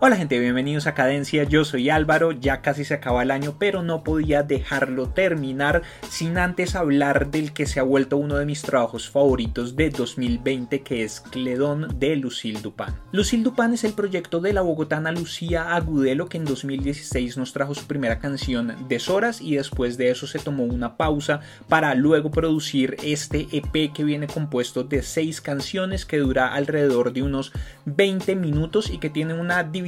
Hola gente, bienvenidos a Cadencia, yo soy Álvaro, ya casi se acaba el año, pero no podía dejarlo terminar sin antes hablar del que se ha vuelto uno de mis trabajos favoritos de 2020, que es Cledón de Lucille Dupin. Lucille Dupin es el proyecto de la bogotana Lucía Agudelo, que en 2016 nos trajo su primera canción Deshoras y después de eso se tomó una pausa para luego producir este EP que viene compuesto de seis canciones que dura alrededor de unos 20 minutos y que tiene una división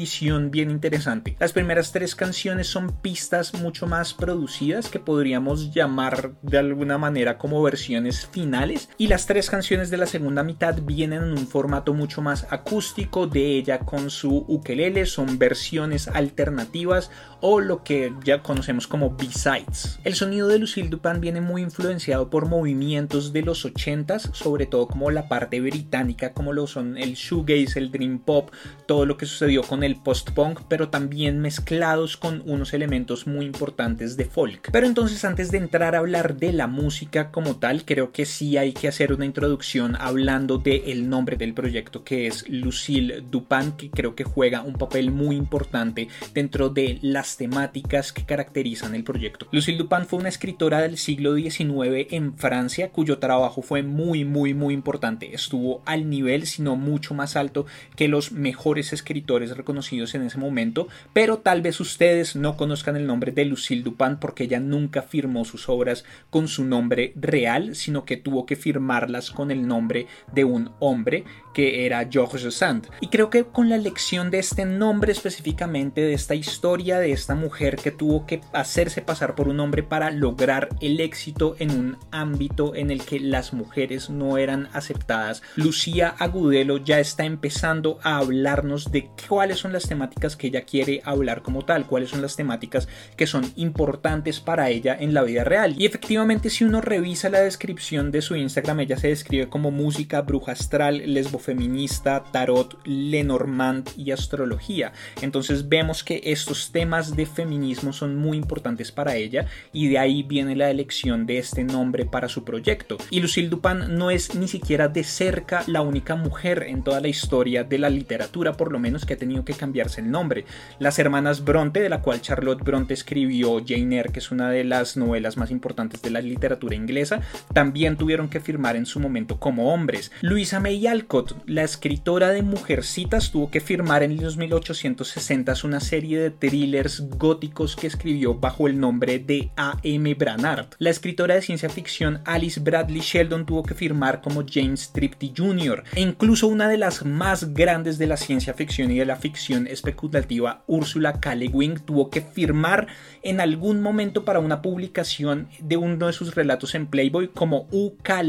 bien interesante. Las primeras tres canciones son pistas mucho más producidas que podríamos llamar de alguna manera como versiones finales y las tres canciones de la segunda mitad vienen en un formato mucho más acústico de ella con su ukelele, son versiones alternativas o lo que ya conocemos como B-sides. El sonido de Lucille Dupin viene muy influenciado por movimientos de los 80s, sobre todo como la parte británica, como lo son el shoegaze, el dream pop, todo lo que sucedió con el post-punk, pero también mezclados con unos elementos muy importantes de folk. Pero entonces antes de entrar a hablar de la música como tal, creo que sí hay que hacer una introducción hablando del el nombre del proyecto que es Lucille Dupin, que creo que juega un papel muy importante dentro de las temáticas que caracterizan el proyecto. Lucille Dupin fue una escritora del siglo XIX en Francia cuyo trabajo fue muy muy muy importante. Estuvo al nivel, sino mucho más alto que los mejores escritores reconocidos en ese momento, pero tal vez ustedes no conozcan el nombre de Lucille Dupin porque ella nunca firmó sus obras con su nombre real, sino que tuvo que firmarlas con el nombre de un hombre que era Georges Sand. Y creo que con la elección de este nombre específicamente, de esta historia de esta mujer que tuvo que hacerse pasar por un hombre para lograr el éxito en un ámbito en el que las mujeres no eran aceptadas, Lucía Agudelo ya está empezando a hablarnos de cuáles son las temáticas que ella quiere hablar como tal, cuáles son las temáticas que son importantes para ella en la vida real. Y efectivamente si uno revisa la descripción de su Instagram, ella se describe como música, bruja astral, lesbofeminista, tarot, lenormand y astrología. Entonces vemos que estos temas de feminismo son muy importantes para ella y de ahí viene la elección de este nombre para su proyecto. Y Lucille Dupin no es ni siquiera de cerca la única mujer en toda la historia de la literatura, por lo menos que ha tenido que cambiarse el nombre. Las hermanas Bronte, de la cual Charlotte Bronte escribió Jane Eyre, que es una de las novelas más importantes de la literatura inglesa, también tuvieron que firmar en su momento como hombres. Louisa May Alcott, la escritora de Mujercitas, tuvo que firmar en los 1860 una serie de thrillers góticos que escribió bajo el nombre de A.M. Branard. La escritora de ciencia ficción Alice Bradley Sheldon tuvo que firmar como James Tripty Jr. E incluso una de las más grandes de la ciencia ficción y de la ficción especulativa Úrsula K. tuvo que firmar en algún momento para una publicación de uno de sus relatos en Playboy como U. K.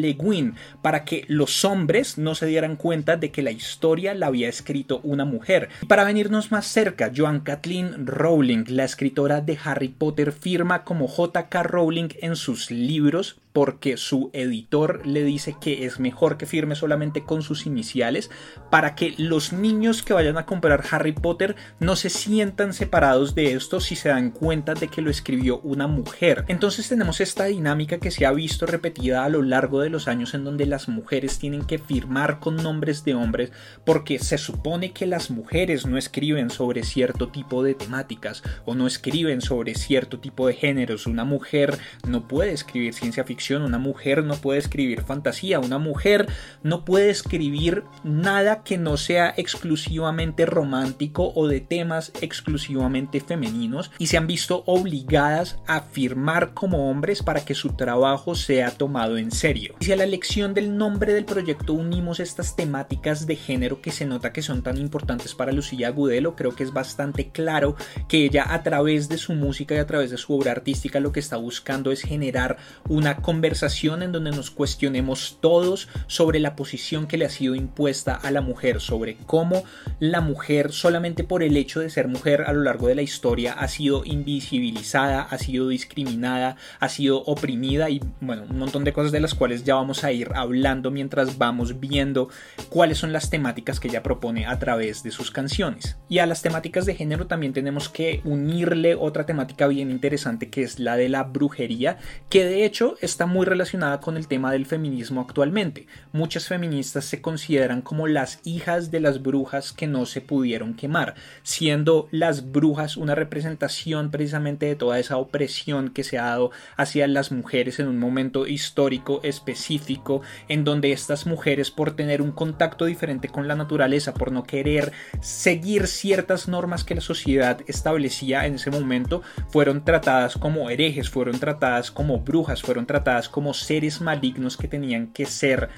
para que los hombres no se dieran cuenta de que la historia la había escrito una mujer. para venirnos más cerca, Joan Kathleen Rowling, la escritora de Harry Potter, firma como J.K. Rowling en sus libros porque su editor le dice que es mejor que firme solamente con sus iniciales para que los niños que vayan a comprar Harry Potter no se sientan separados de esto si se dan cuenta de que lo escribió una mujer. Entonces tenemos esta dinámica que se ha visto repetida a lo largo de los años en donde las mujeres tienen que firmar con nombres de hombres porque se supone que las mujeres no escriben sobre cierto tipo de temáticas o no escriben sobre cierto tipo de géneros. Una mujer no puede escribir ciencia ficción una mujer no puede escribir fantasía, una mujer no puede escribir nada que no sea exclusivamente romántico o de temas exclusivamente femeninos y se han visto obligadas a firmar como hombres para que su trabajo sea tomado en serio. Y si a la elección del nombre del proyecto unimos estas temáticas de género que se nota que son tan importantes para Lucía Agudelo, creo que es bastante claro que ella a través de su música y a través de su obra artística lo que está buscando es generar una conversación en donde nos cuestionemos todos sobre la posición que le ha sido impuesta a la mujer, sobre cómo la mujer solamente por el hecho de ser mujer a lo largo de la historia ha sido invisibilizada, ha sido discriminada, ha sido oprimida y bueno, un montón de cosas de las cuales ya vamos a ir hablando mientras vamos viendo cuáles son las temáticas que ella propone a través de sus canciones. Y a las temáticas de género también tenemos que unirle otra temática bien interesante que es la de la brujería, que de hecho está muy relacionada con el tema del feminismo actualmente. Muchas feministas se consideran como las hijas de las brujas que no se pudieron quemar, siendo las brujas una representación precisamente de toda esa opresión que se ha dado hacia las mujeres en un momento histórico específico en donde estas mujeres por tener un contacto diferente con la naturaleza, por no querer seguir ciertas normas que la sociedad establecía en ese momento, fueron tratadas como herejes, fueron tratadas como brujas, fueron tratadas como seres malignos que tenían que ser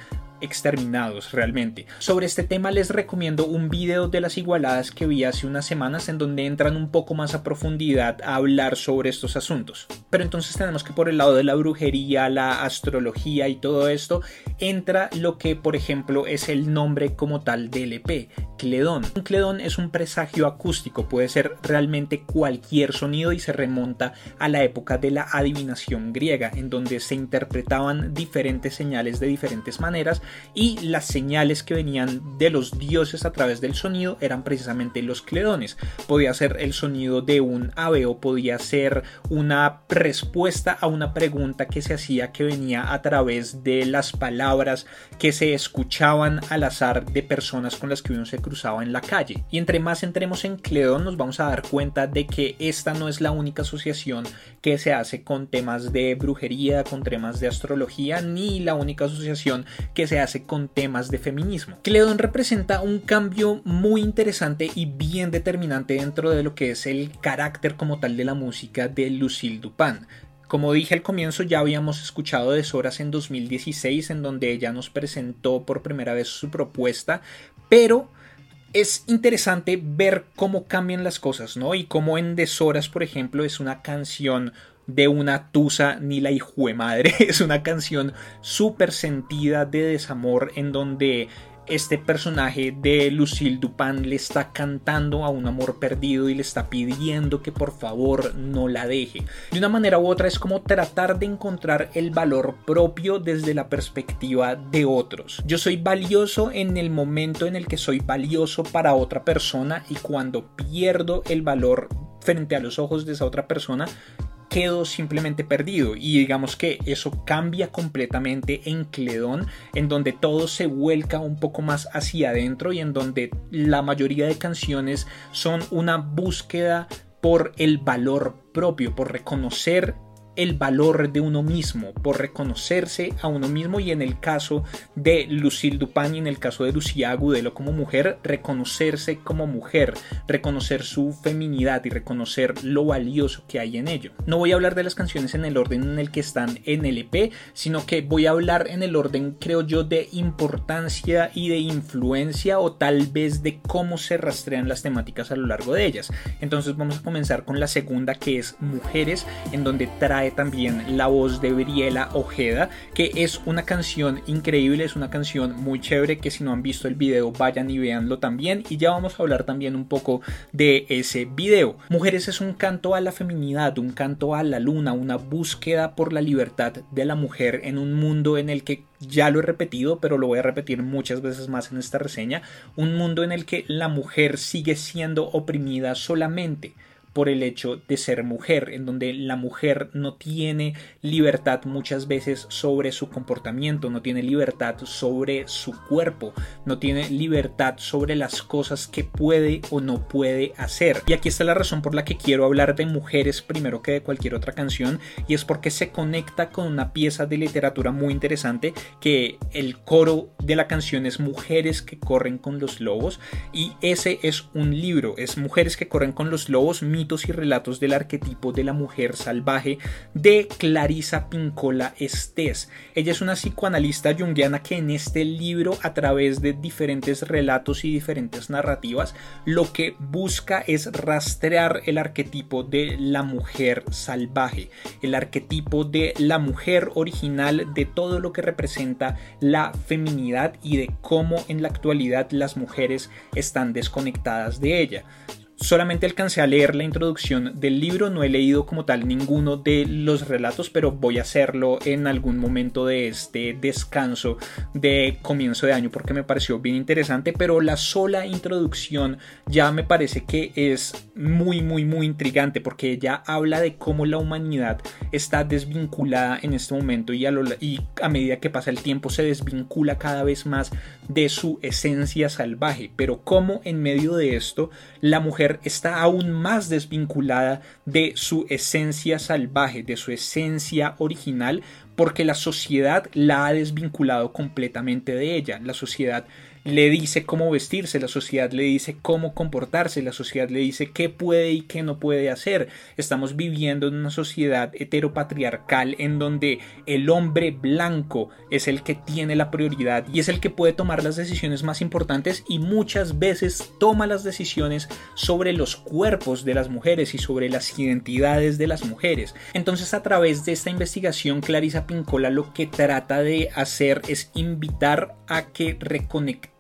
exterminados realmente. Sobre este tema les recomiendo un video de las igualadas que vi hace unas semanas en donde entran un poco más a profundidad a hablar sobre estos asuntos. Pero entonces tenemos que por el lado de la brujería, la astrología y todo esto entra lo que por ejemplo es el nombre como tal del EP, cledón. Un cledón es un presagio acústico, puede ser realmente cualquier sonido y se remonta a la época de la adivinación griega en donde se interpretaban diferentes señales de diferentes maneras y las señales que venían de los dioses a través del sonido eran precisamente los cledones. Podía ser el sonido de un ave o podía ser una respuesta a una pregunta que se hacía que venía a través de las palabras que se escuchaban al azar de personas con las que uno se cruzaba en la calle. Y entre más entremos en cledón nos vamos a dar cuenta de que esta no es la única asociación que se hace con temas de brujería, con temas de astrología, ni la única asociación que se hace con temas de feminismo. Cledón representa un cambio muy interesante y bien determinante dentro de lo que es el carácter como tal de la música de Lucille Dupin. Como dije al comienzo, ya habíamos escuchado de Soras en 2016, en donde ella nos presentó por primera vez su propuesta, pero es interesante ver cómo cambian las cosas, ¿no? Y cómo en Deshoras, por ejemplo, es una canción de una tusa ni la hijue madre. Es una canción súper sentida de desamor en donde este personaje de Lucille Dupin le está cantando a un amor perdido y le está pidiendo que por favor no la deje. De una manera u otra es como tratar de encontrar el valor propio desde la perspectiva de otros. Yo soy valioso en el momento en el que soy valioso para otra persona y cuando pierdo el valor frente a los ojos de esa otra persona, quedo simplemente perdido. Y digamos que eso cambia completamente en Cledón en donde todo se vuelca un poco más hacia adentro y en donde la mayoría de canciones son una búsqueda por el valor propio, por reconocer el valor de uno mismo, por reconocerse a uno mismo y en el caso de Lucille Dupin y en el caso de Lucía Agudelo como mujer, reconocerse como mujer, reconocer su feminidad y reconocer lo valioso que hay en ello. No voy a hablar de las canciones en el orden en el que están en el EP, sino que voy a hablar en el orden, creo yo, de importancia y de influencia o tal vez de cómo se rastrean las temáticas a lo largo de ellas. Entonces vamos a comenzar con la segunda que es Mujeres, en donde trae también la voz de Briela Ojeda, que es una canción increíble, es una canción muy chévere que si no han visto el video vayan y véanlo también y ya vamos a hablar también un poco de ese video. Mujeres es un canto a la feminidad, un canto a la luna, una búsqueda por la libertad de la mujer en un mundo en el que ya lo he repetido, pero lo voy a repetir muchas veces más en esta reseña, un mundo en el que la mujer sigue siendo oprimida solamente por el hecho de ser mujer, en donde la mujer no tiene libertad muchas veces sobre su comportamiento, no tiene libertad sobre su cuerpo, no tiene libertad sobre las cosas que puede o no puede hacer. Y aquí está la razón por la que quiero hablar de mujeres primero que de cualquier otra canción, y es porque se conecta con una pieza de literatura muy interesante que el coro de la canción es Mujeres que corren con los lobos, y ese es un libro, es Mujeres que corren con los lobos, y relatos del arquetipo de la mujer salvaje de Clarisa Pincola Estés. Ella es una psicoanalista junguiana que en este libro, a través de diferentes relatos y diferentes narrativas, lo que busca es rastrear el arquetipo de la mujer salvaje, el arquetipo de la mujer original, de todo lo que representa la feminidad y de cómo en la actualidad las mujeres están desconectadas de ella Solamente alcancé a leer la introducción del libro, no he leído como tal ninguno de los relatos, pero voy a hacerlo en algún momento de este descanso de comienzo de año porque me pareció bien interesante, pero la sola introducción ya me parece que es muy, muy, muy intrigante porque ella habla de cómo la humanidad está desvinculada en este momento y a, y a medida que pasa el tiempo se desvincula cada vez más de su esencia salvaje, pero cómo en medio de esto la mujer está aún más desvinculada de su esencia salvaje, de su esencia original, porque la sociedad la ha desvinculado completamente de ella. La sociedad le dice cómo vestirse, la sociedad le dice cómo comportarse, la sociedad le dice qué puede y qué no puede hacer. Estamos viviendo en una sociedad heteropatriarcal en donde el hombre blanco es el que tiene la prioridad y es el que puede tomar las decisiones más importantes y muchas veces toma las decisiones sobre los cuerpos de las mujeres y sobre las identidades de las mujeres. Entonces a través de esta investigación Clarisa Pincola lo que trata de hacer es invitar a que reconectemos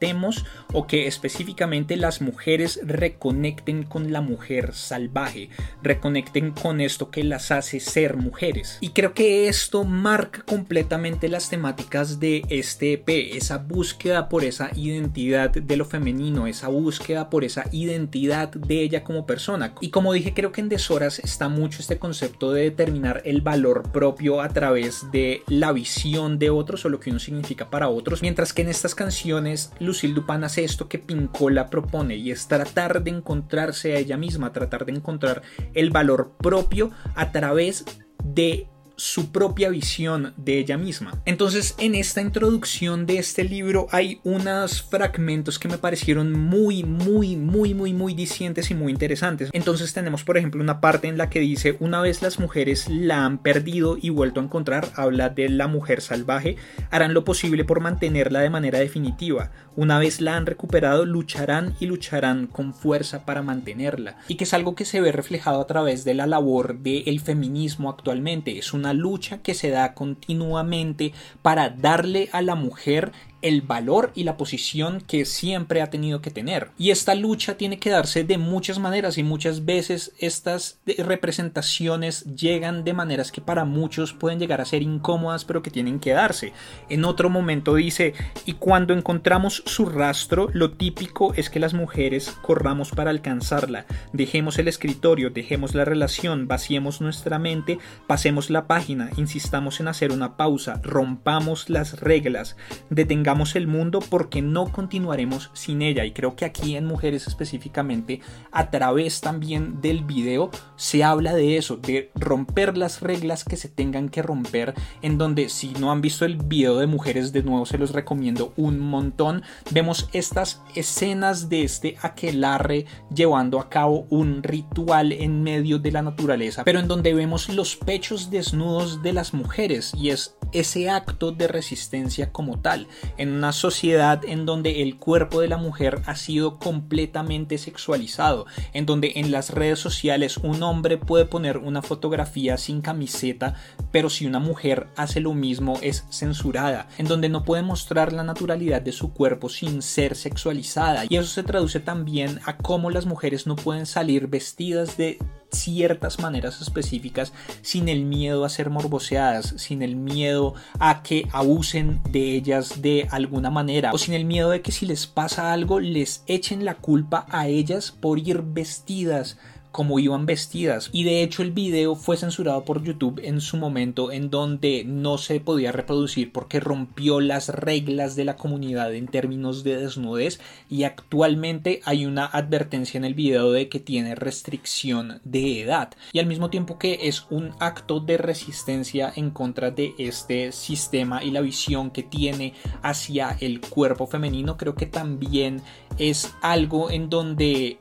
o que específicamente las mujeres reconecten con la mujer salvaje, reconecten con esto que las hace ser mujeres. Y creo que esto marca completamente las temáticas de este EP, esa búsqueda por esa identidad de lo femenino, esa búsqueda por esa identidad de ella como persona. Y como dije, creo que en Deshoras está mucho este concepto de determinar el valor propio a través de la visión de otros o lo que uno significa para otros, mientras que en estas canciones Lucille Dupin hace esto que Pincola propone y es tratar de encontrarse a ella misma, tratar de encontrar el valor propio a través de su propia visión de ella misma. Entonces, en esta introducción de este libro hay unos fragmentos que me parecieron muy, muy, muy, muy, muy dicientes y muy interesantes. Entonces tenemos, por ejemplo, una parte en la que dice, una vez las mujeres la han perdido y vuelto a encontrar, habla de la mujer salvaje, harán lo posible por mantenerla de manera definitiva. Una vez la han recuperado, lucharán y lucharán con fuerza para mantenerla. Y que es algo que se ve reflejado a través de la labor del feminismo actualmente. Es una lucha que se da continuamente para darle a la mujer el valor y la posición que siempre ha tenido que tener. Y esta lucha tiene que darse de muchas maneras y muchas veces estas representaciones llegan de maneras que para muchos pueden llegar a ser incómodas pero que tienen que darse. En otro momento dice, y cuando encontramos su rastro, lo típico es que las mujeres corramos para alcanzarla, dejemos el escritorio, dejemos la relación, vaciemos nuestra mente, pasemos la página, insistamos en hacer una pausa, rompamos las reglas, detengamos el mundo porque no continuaremos sin ella. Y creo que aquí en Mujeres específicamente, a través también del video, se habla de eso, de romper las reglas que se tengan que romper, en donde si no han visto el video de Mujeres, de nuevo se los recomiendo un montón. Vemos estas escenas de este aquelarre llevando a cabo un ritual en medio de la naturaleza, pero en donde vemos los pechos desnudos de las mujeres y es ese acto de resistencia como tal en una sociedad en donde el cuerpo de la mujer ha sido completamente sexualizado, en donde en las redes sociales un hombre puede poner una fotografía sin camiseta, pero si una mujer hace lo mismo es censurada, en donde no puede mostrar la naturalidad de su cuerpo sin ser sexualizada. Y eso se traduce también a cómo las mujeres no pueden salir vestidas de ciertas maneras específicas sin el miedo a ser morboseadas, sin el miedo a que abusen de ellas de alguna manera o sin el miedo de que si les pasa algo les echen la culpa a ellas por ir vestidas como iban vestidas. Y de hecho el video fue censurado por YouTube en su momento en donde no se podía reproducir porque rompió las reglas de la comunidad en términos de desnudez y actualmente hay una advertencia en el video de que tiene restricción de edad y al mismo tiempo que es un acto de resistencia en contra de este sistema y la visión que tiene hacia el cuerpo femenino creo que también es algo en donde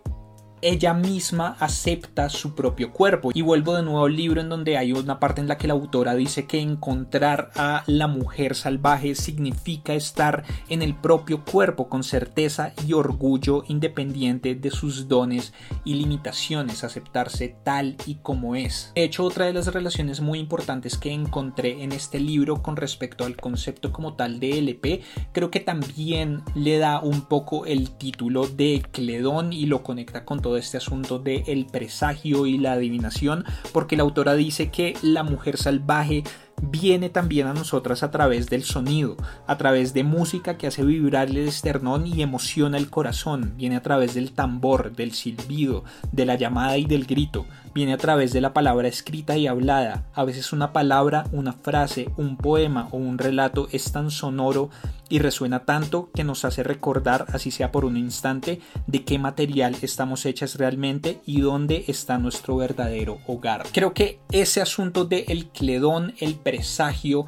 ella misma acepta su propio cuerpo. Y vuelvo de nuevo al libro en donde hay una parte en la que la autora dice que encontrar a la mujer salvaje significa estar en el propio cuerpo con certeza y orgullo independiente de sus dones y limitaciones, aceptarse tal y como es. De hecho, otra de las relaciones muy importantes que encontré en este libro con respecto al concepto como tal de LP, creo que también le da un poco el título de Cledón y lo conecta con todo todo este asunto del el presagio y la adivinación, porque la autora dice que la mujer salvaje viene también a nosotras a través del sonido, a través de música que hace vibrar el esternón y emociona el corazón, viene a través del tambor, del silbido, de la llamada y del grito, viene a través de la palabra escrita y hablada, a veces una palabra, una frase, un poema o un relato es tan sonoro y resuena tanto que nos hace recordar, así sea por un instante, de qué material estamos hechas realmente y dónde está nuestro verdadero hogar. Creo que ese asunto de el cledón, el presagio,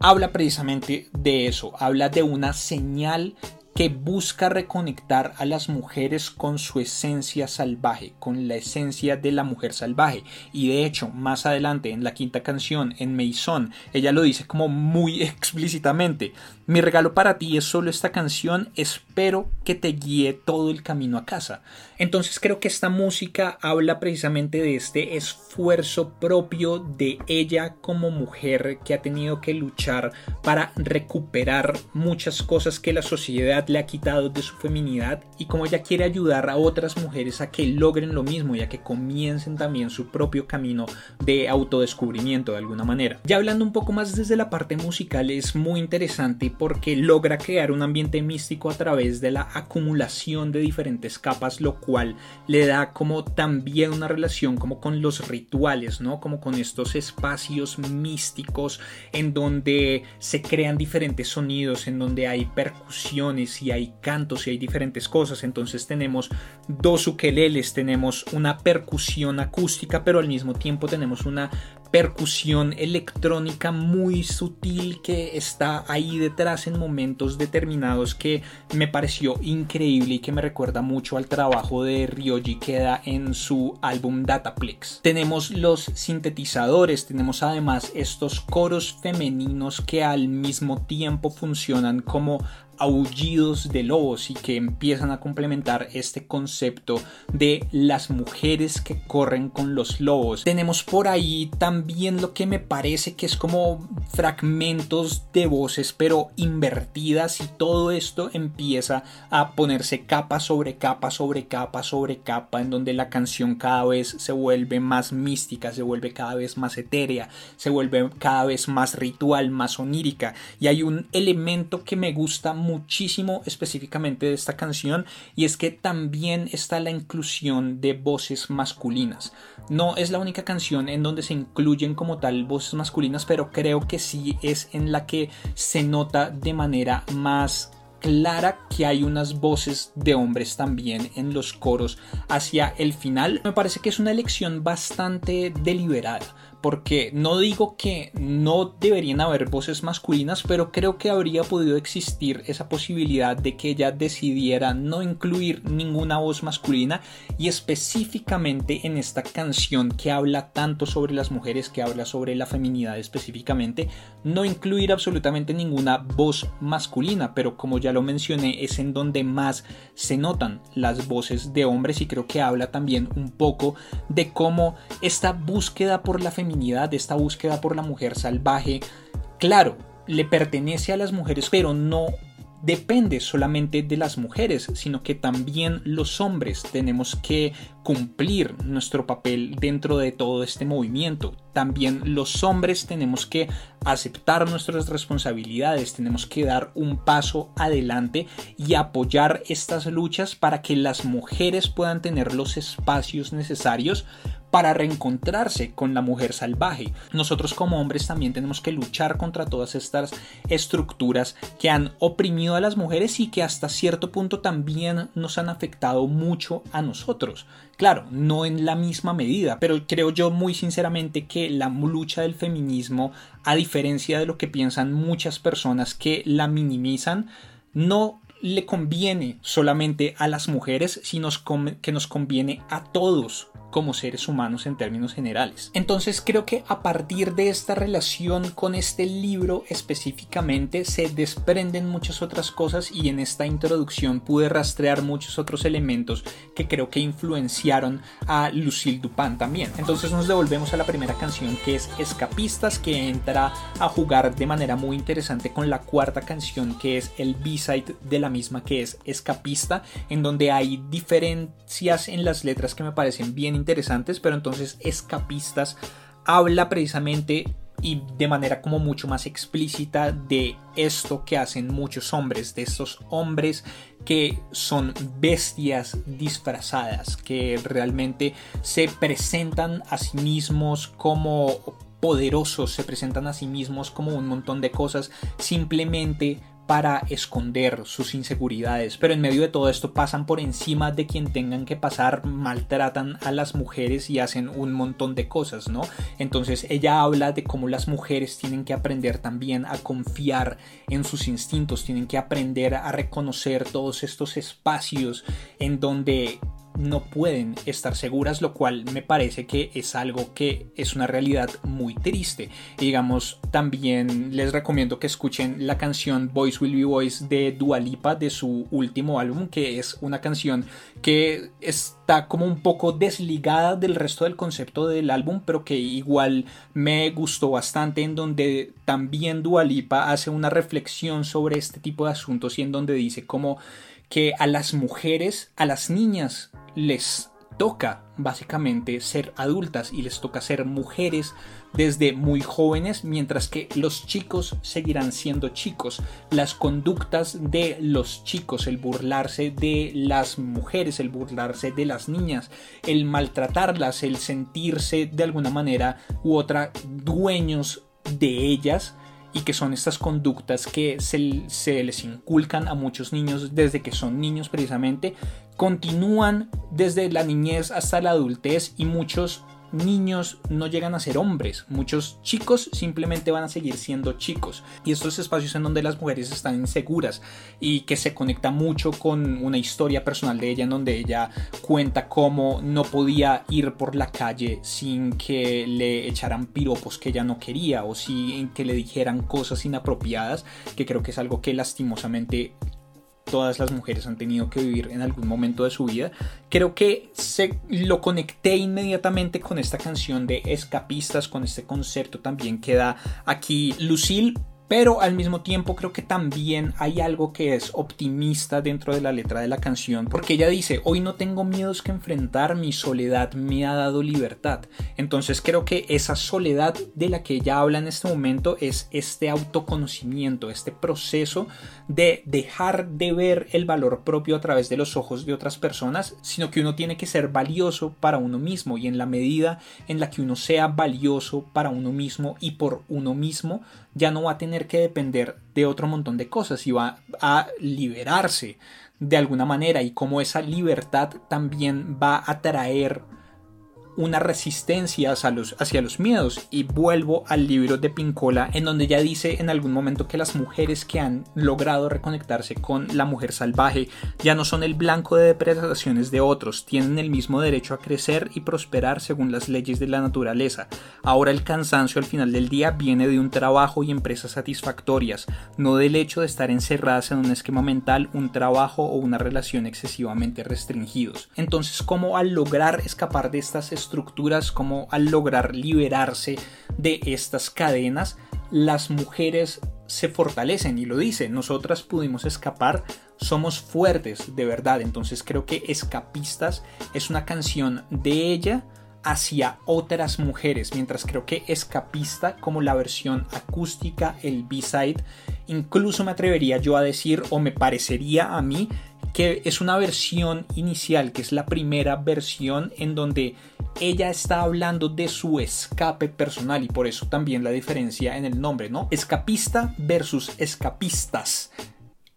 habla precisamente de eso, habla de una señal que busca reconectar a las mujeres con su esencia salvaje, con la esencia de la mujer salvaje. Y de hecho, más adelante en la quinta canción, en Maison, ella lo dice como muy explícitamente. Mi regalo para ti es solo esta canción, espero que te guíe todo el camino a casa. Entonces creo que esta música habla precisamente de este esfuerzo propio de ella como mujer que ha tenido que luchar para recuperar muchas cosas que la sociedad le ha quitado de su feminidad y como ella quiere ayudar a otras mujeres a que logren lo mismo y a que comiencen también su propio camino de autodescubrimiento de alguna manera. Ya hablando un poco más desde la parte musical es muy interesante porque logra crear un ambiente místico a través de la acumulación de diferentes capas, lo cual le da como también una relación como con los rituales, ¿no? Como con estos espacios místicos en donde se crean diferentes sonidos, en donde hay percusiones y hay cantos y hay diferentes cosas. Entonces tenemos dos ukeleles, tenemos una percusión acústica, pero al mismo tiempo tenemos una percusión electrónica muy sutil que está ahí detrás en momentos determinados que me pareció increíble y que me recuerda mucho al trabajo de Ryoji Keda en su álbum Dataplex. Tenemos los sintetizadores, tenemos además estos coros femeninos que al mismo tiempo funcionan como aullidos de lobos y que empiezan a complementar este concepto de las mujeres que corren con los lobos. Tenemos por ahí también lo que me parece que es como fragmentos de voces pero invertidas y todo esto empieza a ponerse capa sobre capa sobre capa sobre capa en donde la canción cada vez se vuelve más mística, se vuelve cada vez más etérea, se vuelve cada vez más ritual, más onírica y hay un elemento que me gusta muchísimo específicamente de esta canción y es que también está la inclusión de voces masculinas. No es la única canción en donde se incluyen como tal voces masculinas, pero creo que sí es en la que se nota de manera más clara que hay unas voces de hombres también en los coros hacia el final. Me parece que es una elección bastante deliberada porque no digo que no deberían haber voces masculinas, pero creo que habría podido existir esa posibilidad de que ella decidiera no incluir ninguna voz masculina y específicamente en esta canción que habla tanto sobre las mujeres, que habla sobre la feminidad específicamente, no incluir absolutamente ninguna voz masculina, pero como ya lo mencioné es en donde más se notan las voces de hombres y creo que habla también un poco de cómo esta búsqueda por la feminidad de esta búsqueda por la mujer salvaje, claro, le pertenece a las mujeres, pero no depende solamente de las mujeres, sino que también los hombres tenemos que cumplir nuestro papel dentro de todo este movimiento. También los hombres tenemos que aceptar nuestras responsabilidades, tenemos que dar un paso adelante y apoyar estas luchas para que las mujeres puedan tener los espacios necesarios para reencontrarse con la mujer salvaje. Nosotros como hombres también tenemos que luchar contra todas estas estructuras que han oprimido a las mujeres y que hasta cierto punto también nos han afectado mucho a nosotros. Claro, no en la misma medida, pero creo yo muy sinceramente que la lucha del feminismo, a diferencia de lo que piensan muchas personas que la minimizan, no le conviene solamente a las mujeres, sino que nos conviene a todos como seres humanos en términos generales. Entonces creo que a partir de esta relación con este libro específicamente se desprenden muchas otras cosas y en esta introducción pude rastrear muchos otros elementos que creo que influenciaron a Lucille Dupin también. Entonces nos devolvemos a la primera canción que es Escapistas que entra a jugar de manera muy interesante con la cuarta canción que es el B-side de la misma que es Escapista en donde hay diferencias en las letras que me parecen bien interesantes, pero entonces Escapistas habla precisamente y de manera como mucho más explícita de esto que hacen muchos hombres, de estos hombres que son bestias disfrazadas, que realmente se presentan a sí mismos como poderosos, se presentan a sí mismos como un montón de cosas simplemente para esconder sus inseguridades, pero en medio de todo esto pasan por encima de quien tengan que pasar, maltratan a las mujeres y hacen un montón de cosas, ¿no? Entonces ella habla de cómo las mujeres tienen que aprender también a confiar en sus instintos, tienen que aprender a reconocer todos estos espacios en donde no pueden estar seguras, lo cual me parece que es algo que es una realidad muy triste. digamos, también les recomiendo que escuchen la canción Voice Will Be Voice de Dua Lipa de su último álbum, que es una canción que está como un poco desligada del resto del concepto del álbum, pero que igual me gustó bastante, en donde también Dua Lipa hace una reflexión sobre este tipo de asuntos y en donde dice como que a las mujeres, a las niñas les toca básicamente ser adultas y les toca ser mujeres desde muy jóvenes, mientras que los chicos seguirán siendo chicos. Las conductas de los chicos, el burlarse de las mujeres, el burlarse de las niñas, el maltratarlas, el sentirse de alguna manera u otra dueños de ellas, y que son estas conductas que se, se, les inculcan a muchos niños desde que son niños precisamente, continúan desde la niñez hasta la adultez y muchos niños no llegan a ser hombres, muchos chicos simplemente van a seguir siendo chicos. Y estos espacios en donde las mujeres están inseguras y que se conecta mucho con una historia personal de ella en donde ella cuenta cómo no podía ir por la calle sin que le echaran piropos que ella no quería o sin que le dijeran cosas inapropiadas, que creo que es algo que lastimosamente todas las mujeres han tenido que vivir en algún momento de su vida. Creo que se, lo conecté inmediatamente con esta canción de escapistas, con este concepto también que da aquí Lucille pero al mismo tiempo creo que también hay algo que es optimista dentro de la letra de la canción, porque ella dice, hoy no tengo miedos que enfrentar, mi soledad me ha dado libertad. Entonces creo que esa soledad de la que ella habla en este momento es este autoconocimiento, este proceso de dejar de ver el valor propio a través de los ojos de otras personas, sino que uno tiene que ser valioso para uno mismo y en la medida en la que uno sea valioso para uno mismo y por uno mismo, ya no va a tener que depender de otro montón de cosas y va a liberarse de alguna manera. Y como esa libertad también va a traer una resistencia hacia los, hacia los miedos. Y vuelvo al libro de Pincola, en donde ya dice en algún momento que las mujeres que han logrado reconectarse con la mujer salvaje ya no son el blanco de depredaciones de otros, tienen el mismo derecho a crecer y prosperar según las leyes de la naturaleza. Ahora el cansancio al final del día viene de un trabajo y empresas satisfactorias, no del hecho de estar encerradas en un esquema mental, un trabajo o una relación excesivamente restringidos. Entonces, ¿cómo al lograr escapar de estas como al lograr liberarse de estas cadenas, las mujeres se fortalecen y lo dice, nosotras pudimos escapar, somos fuertes de verdad, entonces creo que Escapistas es una canción de ella hacia otras mujeres, mientras creo que Escapista como la versión acústica, el B-side, incluso me atrevería yo a decir o me parecería a mí que es una versión inicial, que es la primera versión en donde ella está hablando de su escape personal y por eso también la diferencia en el nombre, ¿no? Escapista versus escapistas.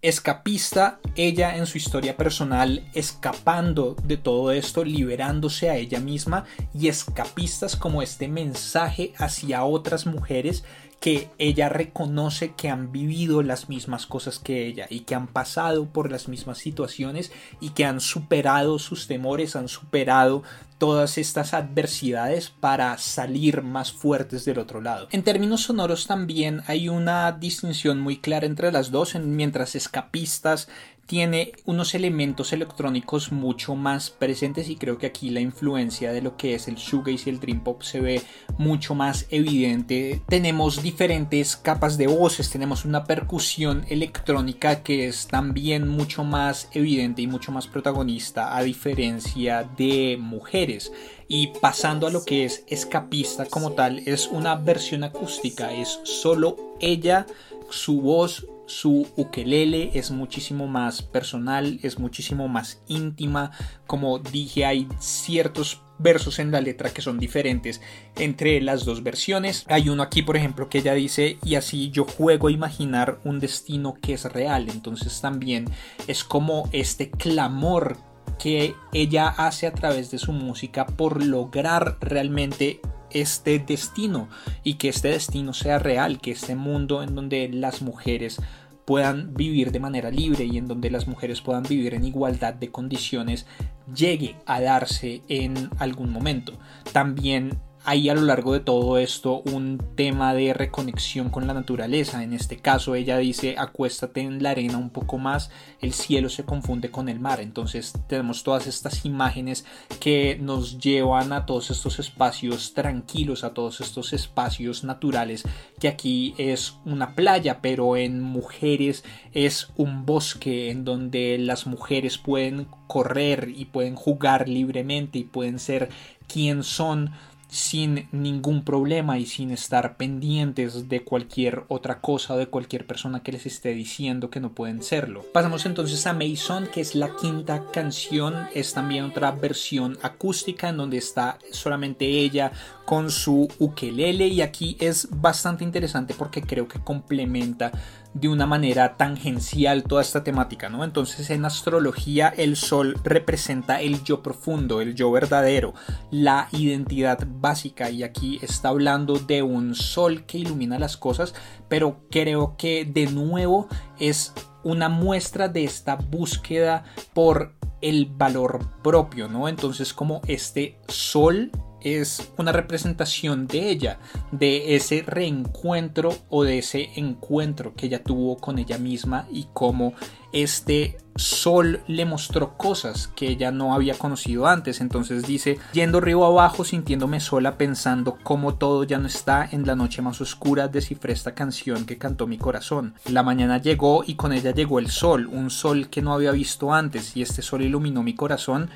Escapista, ella en su historia personal, escapando de todo esto, liberándose a ella misma, y escapistas como este mensaje hacia otras mujeres que ella reconoce que han vivido las mismas cosas que ella y que han pasado por las mismas situaciones y que han superado sus temores, han superado todas estas adversidades para salir más fuertes del otro lado. En términos sonoros también hay una distinción muy clara entre las dos, mientras escapistas tiene unos elementos electrónicos mucho más presentes y creo que aquí la influencia de lo que es el shoegaze y el dream pop se ve mucho más evidente. Tenemos diferentes capas de voces, tenemos una percusión electrónica que es también mucho más evidente y mucho más protagonista a diferencia de mujeres. Y pasando a lo que es escapista como tal, es una versión acústica, es solo ella, su voz, su ukelele es muchísimo más personal, es muchísimo más íntima. Como dije, hay ciertos versos en la letra que son diferentes entre las dos versiones. Hay uno aquí, por ejemplo, que ella dice, y así yo juego a imaginar un destino que es real. Entonces también es como este clamor que ella hace a través de su música por lograr realmente este destino y que este destino sea real, que este mundo en donde las mujeres puedan vivir de manera libre y en donde las mujeres puedan vivir en igualdad de condiciones llegue a darse en algún momento. También hay a lo largo de todo esto un tema de reconexión con la naturaleza. En este caso ella dice acuéstate en la arena un poco más, el cielo se confunde con el mar. Entonces tenemos todas estas imágenes que nos llevan a todos estos espacios tranquilos, a todos estos espacios naturales, que aquí es una playa, pero en mujeres es un bosque en donde las mujeres pueden correr y pueden jugar libremente y pueden ser quien son sin ningún problema y sin estar pendientes de cualquier otra cosa o de cualquier persona que les esté diciendo que no pueden serlo. Pasamos entonces a Mason, que es la quinta canción, es también otra versión acústica en donde está solamente ella con su ukelele y aquí es bastante interesante porque creo que complementa de una manera tangencial toda esta temática, ¿no? Entonces en astrología el sol representa el yo profundo, el yo verdadero, la identidad básica y aquí está hablando de un sol que ilumina las cosas, pero creo que de nuevo es una muestra de esta búsqueda por el valor propio, ¿no? Entonces como este sol es una representación de ella, de ese reencuentro o de ese encuentro que ella tuvo con ella misma y cómo este sol le mostró cosas que ella no había conocido antes. Entonces dice, yendo río abajo, sintiéndome sola, pensando cómo todo ya no está en la noche más oscura, descifré esta canción que cantó mi corazón. La mañana llegó y con ella llegó el sol, un sol que no había visto antes y este sol iluminó mi corazón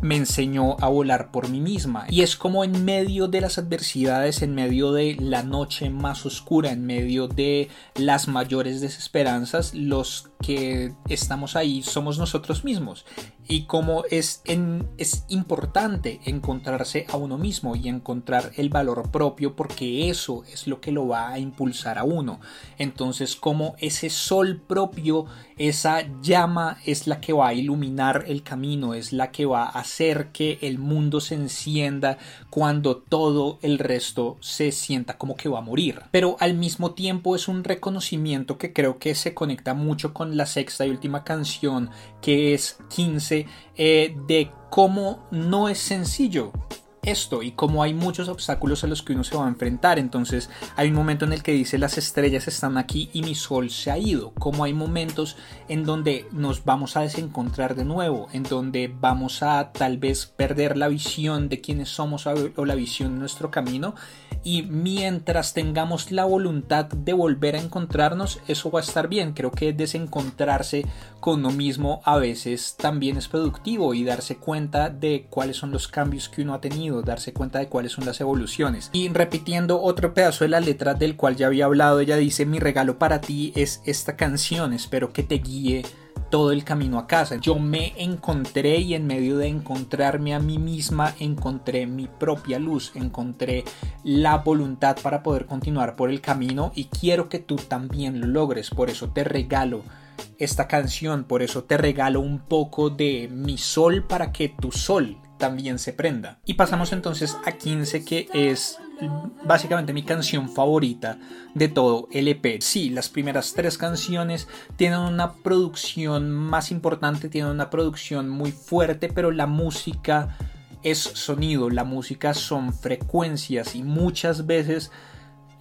me enseñó a volar por mí misma. Y es como en medio de las adversidades, en medio de la noche más oscura, en medio de las mayores desesperanzas, los que estamos ahí somos nosotros mismos y como es, en, es importante encontrarse a uno mismo y encontrar el valor propio porque eso es lo que lo va a impulsar a uno. Entonces como ese sol propio, esa llama es la que va a iluminar el camino, es la que va a hacer que el mundo se encienda cuando todo el resto se sienta como que va a morir. Pero al mismo tiempo es un reconocimiento que creo que se conecta mucho con la sexta y última canción que es 15 eh, de cómo no es sencillo esto y como hay muchos obstáculos a los que uno se va a enfrentar. Entonces hay un momento en el que dice las estrellas están aquí y mi sol se ha ido. Como hay momentos en donde nos vamos a desencontrar de nuevo, en donde vamos a tal vez perder la visión de quiénes somos o la visión de nuestro camino. Y mientras tengamos la voluntad de volver a encontrarnos, eso va a estar bien. Creo que desencontrarse con uno mismo a veces también es productivo y darse cuenta de cuáles son los cambios que uno ha tenido darse cuenta de cuáles son las evoluciones. Y repitiendo otro pedazo de la letra del cual ya había hablado, ella dice, mi regalo para ti es esta canción, espero que te guíe todo el camino a casa. Yo me encontré y en medio de encontrarme a mí misma encontré mi propia luz, encontré la voluntad para poder continuar por el camino y quiero que tú también lo logres. Por eso te regalo esta canción, por eso te regalo un poco de mi sol para que tu sol también se prenda. Y pasamos entonces a 15 que es básicamente mi canción favorita de todo el EP. Sí, las primeras tres canciones tienen una producción más importante, tienen una producción muy fuerte, pero la música es sonido, la música son frecuencias y muchas veces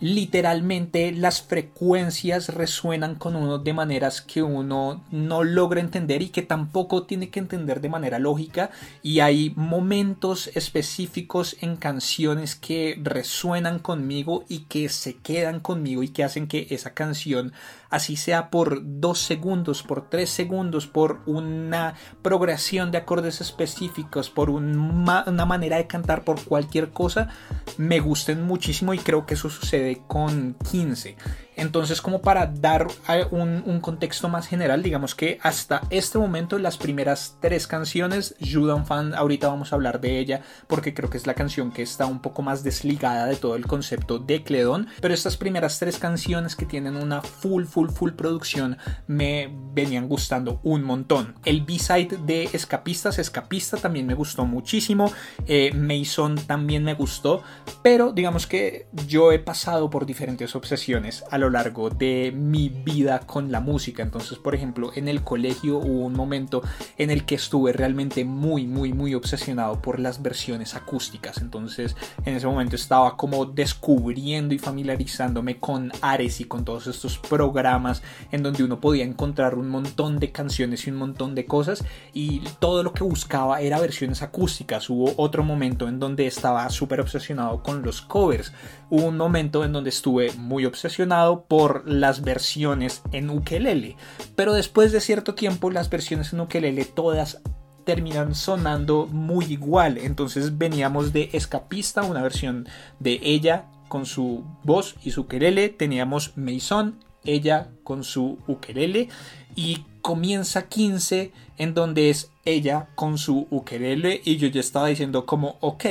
literalmente las frecuencias resuenan con uno de maneras que uno no logra entender y que tampoco tiene que entender de manera lógica. Y hay momentos específicos en canciones que resuenan conmigo y que se quedan conmigo y que hacen que esa canción así sea por dos segundos, por tres segundos, por una progresión de acordes específicos, por una manera de cantar, por cualquier cosa, me gusten muchísimo y creo que eso sucede con 15. Entonces, como para dar un, contexto más general, digamos que hasta este momento las primeras tres canciones, Judan Fan, ahorita vamos a hablar de ella porque creo que es la canción que está un poco más desligada de todo el concepto de Cledón, pero estas primeras tres canciones que tienen una full, full, full producción me venían gustando un montón. El B-side de Escapistas, Escapista también me gustó muchísimo, eh, Mason también me gustó, pero digamos que yo he pasado por diferentes obsesiones a lo largo de mi vida con la música. Entonces, por ejemplo, en el colegio hubo un momento en el que estuve realmente muy, muy, muy obsesionado por las versiones acústicas. Entonces, en ese momento estaba como descubriendo y familiarizándome con Ares y con todos estos programas en donde uno podía encontrar un montón de canciones y un montón de cosas y todo lo que buscaba era versiones acústicas. Hubo otro momento en donde estaba súper obsesionado con los covers. Un momento en donde estuve muy obsesionado por las versiones en ukelele. Pero después de cierto tiempo las versiones en ukelele todas terminan sonando muy igual. Entonces veníamos de Escapista, una versión de ella con su voz y su ukelele. Teníamos Mason, ella con su ukelele. Y comienza 15 en donde es ella con su ukelele. Y yo ya estaba diciendo como, ok,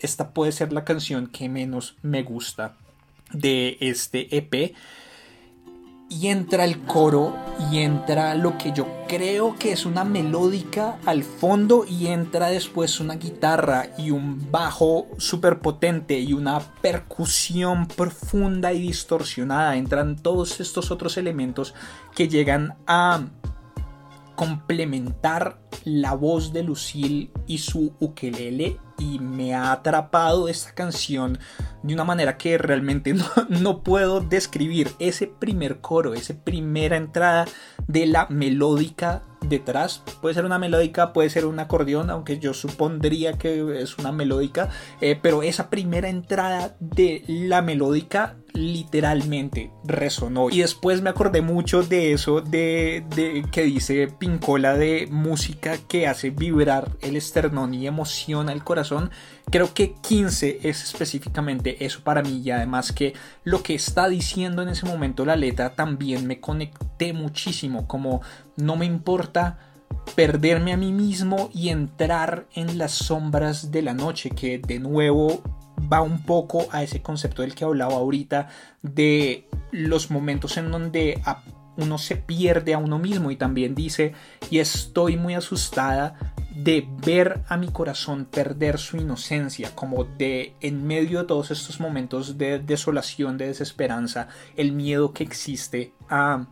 esta puede ser la canción que menos me gusta de este EP. Y entra el coro y entra lo que yo creo que es una melódica al fondo y entra después una guitarra y un bajo súper potente y una percusión profunda y distorsionada. Entran todos estos otros elementos que llegan a complementar la voz de Lucille y su ukelele y me ha atrapado esta canción de una manera que realmente no, no, puedo describir. Ese primer coro, esa primera entrada de la melódica detrás. Puede ser una melódica, puede ser un acordeón, aunque yo supondría que es una melódica. Eh, pero esa primera entrada de la melódica literalmente resonó. Y después me acordé mucho de eso de, de, que dice Pincola de música que hace vibrar el esternón y emociona el corazón. Creo que 15 es específicamente eso para mí y además que lo que está diciendo en ese momento la letra también me conecté muchísimo como no me importa perderme a mí mismo y entrar en las sombras de la noche que de nuevo va un poco a ese concepto del que hablaba ahorita de los momentos en donde uno se pierde a uno mismo y también dice y estoy muy asustada de ver a mi corazón perder su inocencia, como de en medio de todos estos momentos de desolación, de desesperanza, el miedo que existe a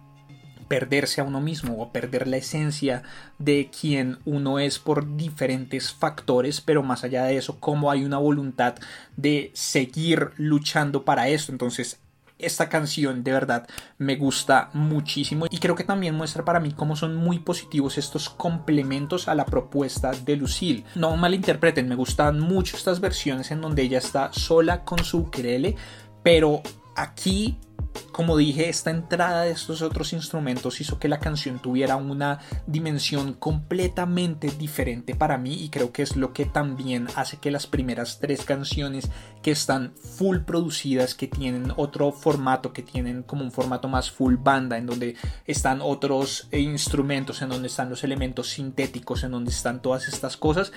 perderse a uno mismo o perder la esencia de quien uno es por diferentes factores, pero más allá de eso, cómo hay una voluntad de seguir luchando para esto. Entonces, esta canción de verdad me gusta muchísimo y creo que también muestra para mí cómo son muy positivos estos complementos a la propuesta de Lucille. No malinterpreten, me gustan mucho estas versiones en donde ella está sola con su ukelele, pero aquí como dije, esta entrada de estos otros instrumentos hizo que la canción tuviera una dimensión completamente diferente para mí y creo que es lo que también hace que las primeras tres canciones que están full producidas, que tienen otro formato, que tienen como un formato más full banda, en donde están otros instrumentos, en donde están los elementos sintéticos, en donde están todas estas cosas,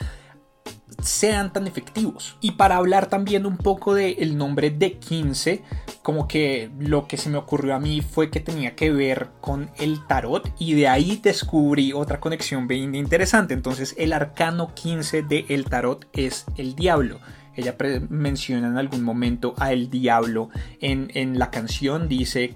sean tan efectivos. Y para hablar también un poco del nombre de 15, como que lo que se me ocurrió a mí fue que tenía que ver con el tarot y de ahí descubrí otra conexión bien interesante. Entonces el arcano 15 del tarot es el diablo. ella menciona en algún momento a el diablo en, en la canción, dice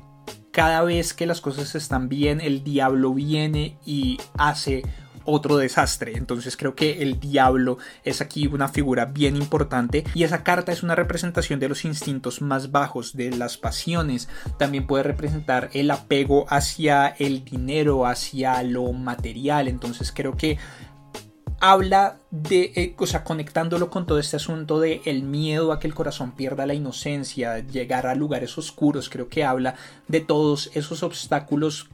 cada vez que las cosas están bien, el diablo viene y hace otro desastre. Entonces creo que el diablo es aquí una figura bien importante y esa carta es una representación de los instintos más bajos, de las pasiones. También puede representar el apego hacia el dinero, hacia lo material. Entonces creo que habla de, eh, o sea, conectándolo con todo este asunto de el miedo a que el corazón pierda la inocencia, llegar a lugares oscuros, creo que habla de todos esos obstáculos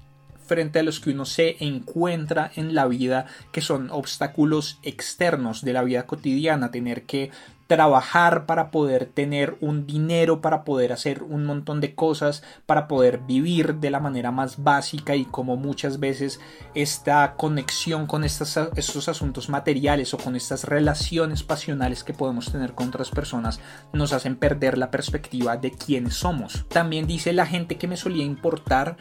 frente a los que uno se encuentra en la vida, que son obstáculos externos de la vida cotidiana, tener que trabajar para poder tener un dinero, para poder hacer un montón de cosas, para poder vivir de la manera más básica y como muchas veces esta conexión con estos, estos asuntos materiales o con estas relaciones pasionales que podemos tener con otras personas nos hacen perder la perspectiva de quiénes somos. También dice la gente que me solía importar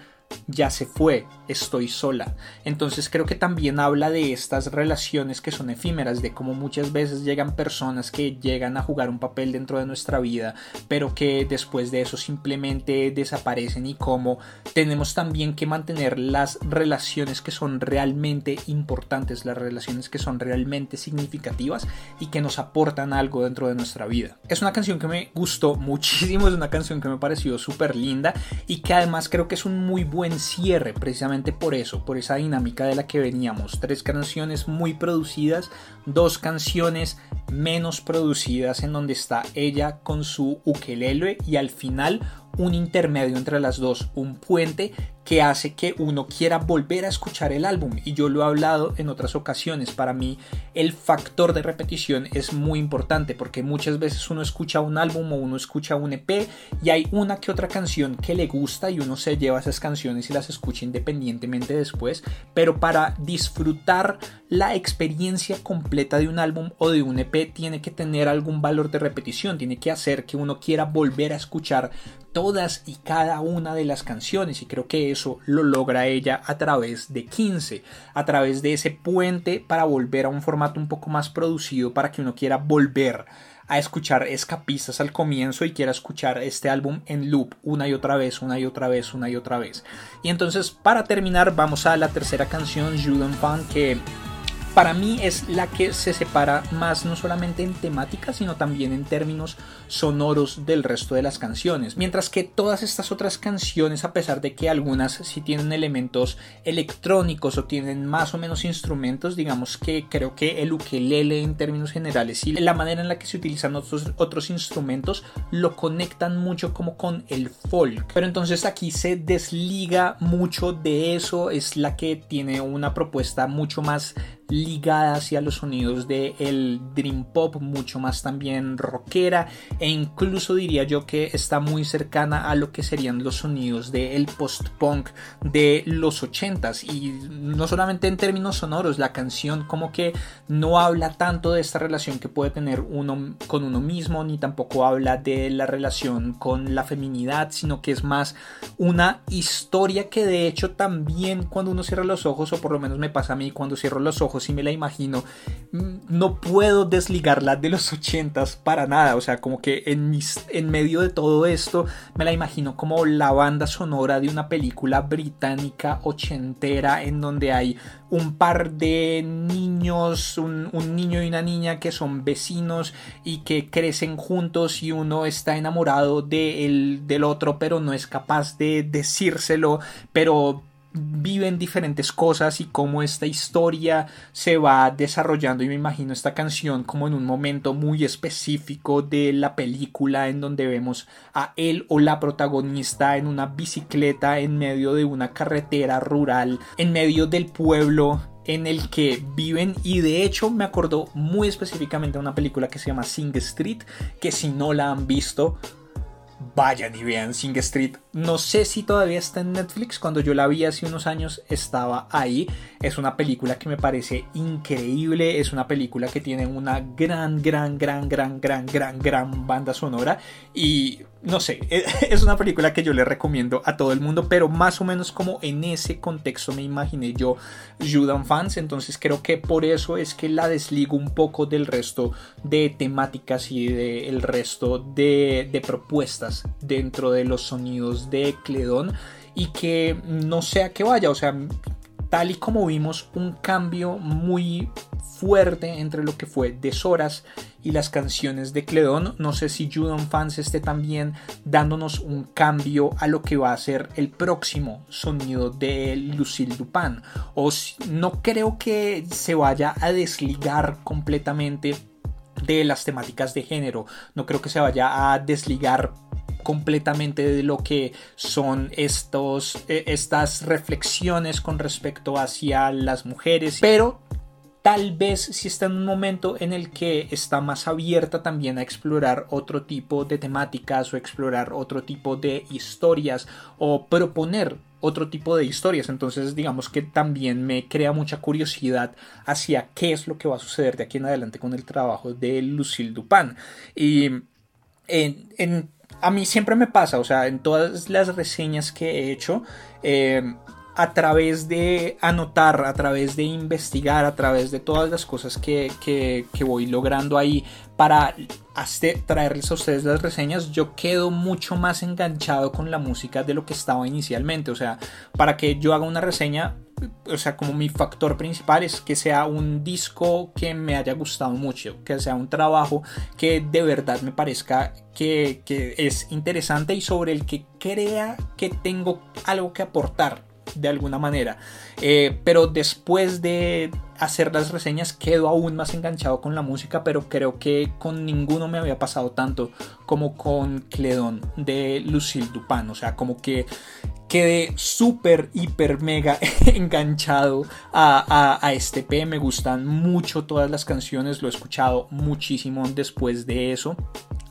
ya se fue, estoy sola. Entonces creo que también habla de estas relaciones que son efímeras, de cómo muchas veces llegan personas que llegan a jugar un papel dentro de nuestra vida, pero que después de eso simplemente desaparecen y cómo tenemos también que mantener las relaciones que son realmente importantes, las relaciones que son realmente significativas y que nos aportan algo dentro de nuestra vida. Es una canción que me gustó muchísimo, es una canción que me pareció súper linda y que además creo que es un muy buen buen cierre precisamente por eso, por esa dinámica de la que veníamos. Tres canciones muy producidas, dos canciones menos producidas en donde está ella con su ukelele y al final un intermedio entre las dos, un puente que hace que uno quiera volver a escuchar el álbum. Y yo lo he hablado en otras ocasiones. Para mí el factor de repetición es muy importante porque muchas veces uno escucha un álbum o uno escucha un EP y hay una que otra canción que le gusta y uno se lleva esas canciones y las escucha independientemente después. Pero para disfrutar la experiencia completa de un álbum o de un EP tiene que tener algún valor de repetición, tiene que hacer que uno quiera volver a escuchar todas y cada una de las canciones y creo que eso lo logra ella a través de 15, a través de ese puente para volver a un formato un poco más producido para que uno quiera volver a escuchar escapistas al comienzo y quiera escuchar este álbum en loop una y otra vez, una y otra vez, una y otra vez. Y entonces para terminar vamos a la tercera canción, Julian Pan, que para mí es la que se separa más no solamente en temática, sino también en términos sonoros del resto de las canciones. Mientras que todas estas otras canciones, a pesar de que algunas sí tienen elementos electrónicos o tienen más o menos instrumentos, digamos que creo que el ukelele en términos generales y la manera en la que se utilizan otros, otros instrumentos lo conectan mucho como con el folk. Pero entonces aquí se desliga mucho de eso, es la que tiene una propuesta mucho más ligada hacia los sonidos del el dream pop, mucho más también rockera e incluso diría yo que está muy cercana a lo que serían los sonidos del post-punk de los 80s y no solamente en términos sonoros, la canción como que no habla tanto de esta relación que puede tener uno con uno mismo ni tampoco habla de la relación con la feminidad, sino que es más una historia que de hecho también cuando uno cierra los ojos o por lo menos me pasa a mí cuando cierro los ojos y me la imagino, mm, no puedo desligarla de los ochentas para nada. O sea, como que en, mis, en medio de todo esto me la imagino como la banda sonora de una película británica ochentera en donde hay un par de niños, un, un, niño y una niña que son vecinos y que crecen juntos y uno está enamorado de el, del otro pero no es capaz de decírselo, pero viven diferentes cosas y cómo esta historia se va desarrollando. Y me imagino esta canción como en un momento muy específico de la película en donde vemos a él o la protagonista en una bicicleta en medio de una carretera rural en medio del pueblo en el que viven. Y de hecho me acordó muy específicamente de una película que se llama Sing Street que si no la han visto vayan y vean Sing Street. No sé si todavía está en Netflix. Cuando yo la vi hace unos años estaba ahí. Es una película que me parece increíble. Es una película que tiene una gran, gran, gran, gran, gran, gran, gran banda sonora. Y no sé, es una película que yo le recomiendo a todo el mundo, pero más o menos como en ese contexto me imaginé yo Judan Fans, entonces creo que por eso es que la desligo un poco del resto de temáticas y del resto de, propuestas dentro de los sonidos de Cledón y que no sé a qué vaya, o sea, tal y como vimos un cambio muy fuerte entre lo que fue Deshoras y las canciones de Cledón. No sé si Judon Fans esté también dándonos un cambio a lo que va a ser el próximo sonido de Lucille Dupin. O no creo que se vaya a desligar completamente de las temáticas de género. No creo que se vaya a desligar completamente de lo que son estos, eh, estas reflexiones con respecto hacia las mujeres, pero tal vez si está en un momento en el que está más abierta también a explorar otro tipo de temáticas o explorar otro tipo de historias o proponer otro tipo de historias. Entonces, digamos que también me crea mucha curiosidad hacia qué es lo que va a suceder de aquí en adelante con el trabajo de Lucille Dupin. Y en, a mí siempre me pasa, o sea, en todas las reseñas que he hecho, eh, a través de anotar, a través de investigar, a través de todas las cosas que, que, voy logrando ahí para traerles a ustedes las reseñas, yo quedo mucho más enganchado con la música de lo que estaba inicialmente. O sea, para que yo haga una reseña, o sea, como mi factor principal es que sea un disco que me haya gustado mucho, que sea un trabajo que de verdad me parezca que, que es interesante y sobre el que crea que tengo algo que aportar de alguna manera. Eh, pero después de hacer las reseñas quedo aún más enganchado con la música, pero creo que con ninguno me había pasado tanto como con Cledón de Lucille Dupin. O sea, como que quedé súper, hiper, mega enganchado a, a, a, este P. Me gustan mucho todas las canciones, lo he escuchado muchísimo después de eso.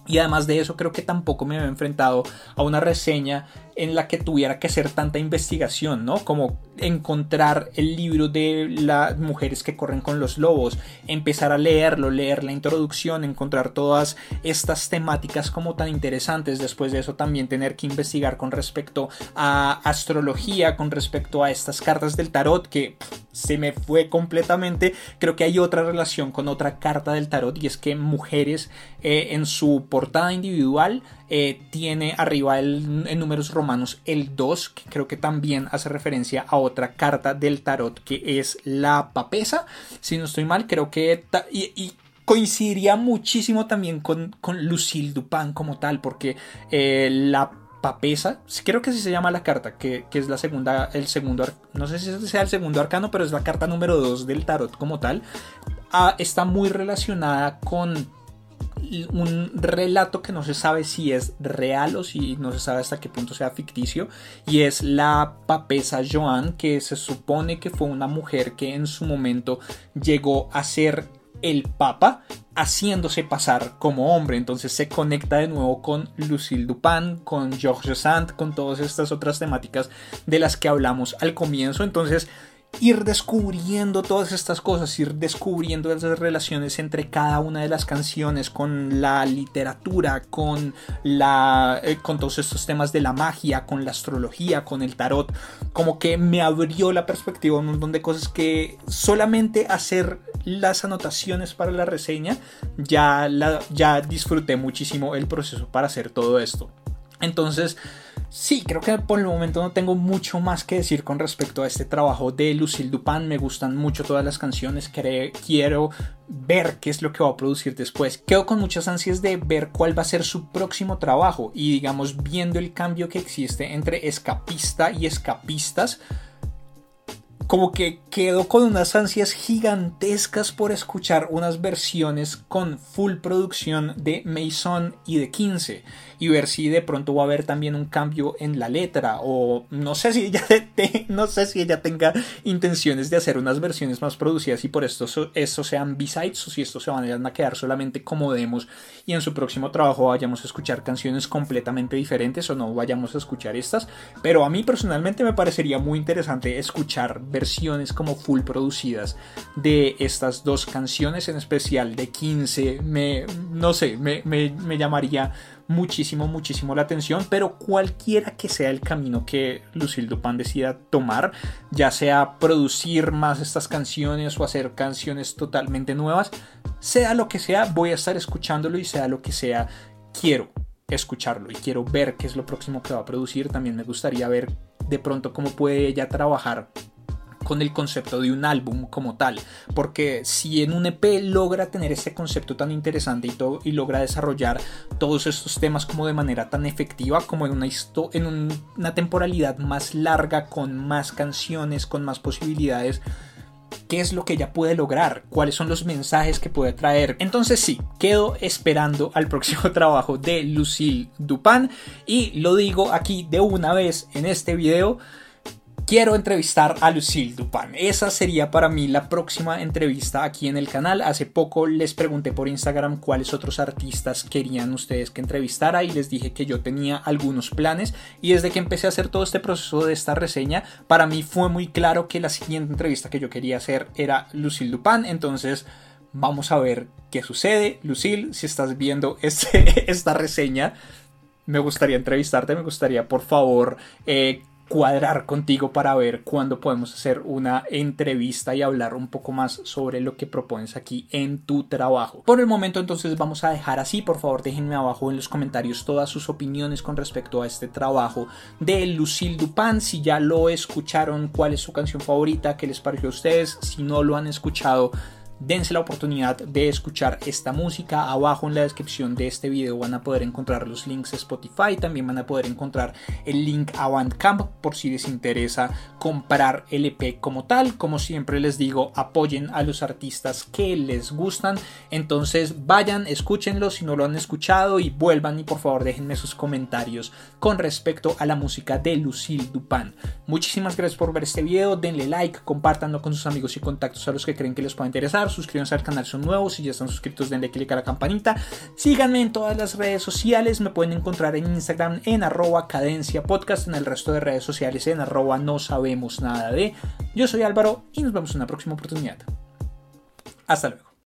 Y además de eso, creo que tampoco me había enfrentado a una reseña en la que tuviera que hacer tanta investigación, ¿no? Como encontrar el libro de las mujeres que corren con los lobos, empezar a leerlo, leer la introducción, encontrar todas estas temáticas como tan interesantes. Después de eso también tener que investigar con respecto a astrología, con respecto a estas cartas del tarot que se me fue completamente. Creo que hay otra relación con otra carta del tarot y es que mujeres eh, en su portada individual eh, tiene arriba en números romanos el 2, que creo que también hace referencia a otra carta del tarot que es la papesa. Si no estoy mal, creo que... Y, coincidiría muchísimo también con, con Lucille Dupin como tal, porque eh, la papesa, creo que así se llama la carta, que, es la segunda, el segundo, no sé si sea el segundo arcano, pero es la carta número 2 del tarot como tal, ah, está muy relacionada con un relato que no se sabe si es real o si no se sabe hasta qué punto sea ficticio y es la papesa Joan que se supone que fue una mujer que en su momento llegó a ser el papa haciéndose pasar como hombre. Entonces se conecta de nuevo con Lucille Dupin con Georges Sand con todas estas otras temáticas de las que hablamos al comienzo. Entonces ir descubriendo todas estas cosas, ir descubriendo esas relaciones entre cada una de las canciones, con la literatura, con, la, eh, con todos estos temas de la magia, con la astrología, con el tarot, como que me abrió la perspectiva un montón de cosas que solamente hacer las anotaciones para la reseña ya, la, ya disfruté muchísimo el proceso para hacer todo esto. Entonces, Sí, creo que por el momento no tengo mucho más que decir con respecto a este trabajo de Lucille Dupin. Me gustan mucho todas las canciones. quiero ver qué es lo que va a producir después. Quedo con muchas ansias de ver cuál va a ser su próximo trabajo y digamos viendo el cambio que existe entre escapista y escapistas como que quedo con unas ansias gigantescas por escuchar unas versiones con full producción de Mason y de 15 y ver si de pronto va a haber también un cambio en la letra o no sé si ella, no sé si ella tenga intenciones de hacer unas versiones más producidas y por esto estos sean B-sides o si estos se van a quedar solamente como demos y en su próximo trabajo vayamos a escuchar canciones completamente diferentes o no vayamos a escuchar estas. Pero a mí personalmente me parecería muy interesante escuchar versiones como full producidas de estas dos canciones en especial de 15 me no sé me, me, me llamaría muchísimo, muchísimo la atención, pero cualquiera que sea el camino que Lucille Dupin decida tomar, ya sea producir más estas canciones o hacer canciones totalmente nuevas, sea lo que sea, voy a estar escuchándolo y sea lo que sea, quiero escucharlo y quiero ver qué es lo próximo que va a producir. También me gustaría ver de pronto cómo puede ella trabajar con el concepto de un álbum como tal, porque si en un EP logra tener este concepto tan interesante y, todo, y logra desarrollar todos estos temas como de manera tan efectiva como en una, en una temporalidad más larga, con más canciones, con más posibilidades, qué es lo que ella puede lograr, cuáles son los mensajes que puede traer. Entonces sí, quedo esperando al próximo trabajo de Lucille Dupin y lo digo aquí de una vez en este video. Quiero entrevistar a Lucille Dupin. Esa sería para mí la próxima entrevista aquí en el canal. Hace poco les pregunté por Instagram cuáles otros artistas querían ustedes que entrevistara y les dije que yo tenía algunos planes. Y desde que empecé a hacer todo este proceso de esta reseña, para mí fue muy claro que la siguiente entrevista que yo quería hacer era Lucille Dupin. Entonces vamos a ver qué sucede. Lucille, si estás viendo este, esta reseña, me gustaría entrevistarte, me gustaría por favor eh, cuadrar contigo para ver cuándo podemos hacer una entrevista y hablar un poco más sobre lo que propones aquí en tu trabajo. Por el momento entonces vamos a dejar así, por favor déjenme abajo en los comentarios todas sus opiniones con respecto a este trabajo de Lucille Dupin, si ya lo escucharon, cuál es su canción favorita, qué les pareció a ustedes, si no lo han escuchado dense la oportunidad de escuchar esta música. Abajo en la descripción de este video van a poder encontrar los links a Spotify, también van a poder encontrar el link a Bandcamp por si les interesa comprar el EP como tal. Como siempre les digo, apoyen a los artistas que les gustan. Entonces vayan, escúchenlo si no lo han escuchado y vuelvan y por favor déjenme sus comentarios con respecto a la música de Lucille Dupin. Muchísimas gracias por ver este video, denle like, compártanlo con sus amigos y contactos a los que creen que les pueda interesar suscríbanse al canal, son nuevos, si ya están suscritos denle click a la campanita, síganme en todas las redes sociales, me pueden encontrar en Instagram en arroba cadencia podcast, en el resto de redes sociales en arroba no sabemos nada de. Yo soy Álvaro y nos vemos en una próxima oportunidad. Hasta luego.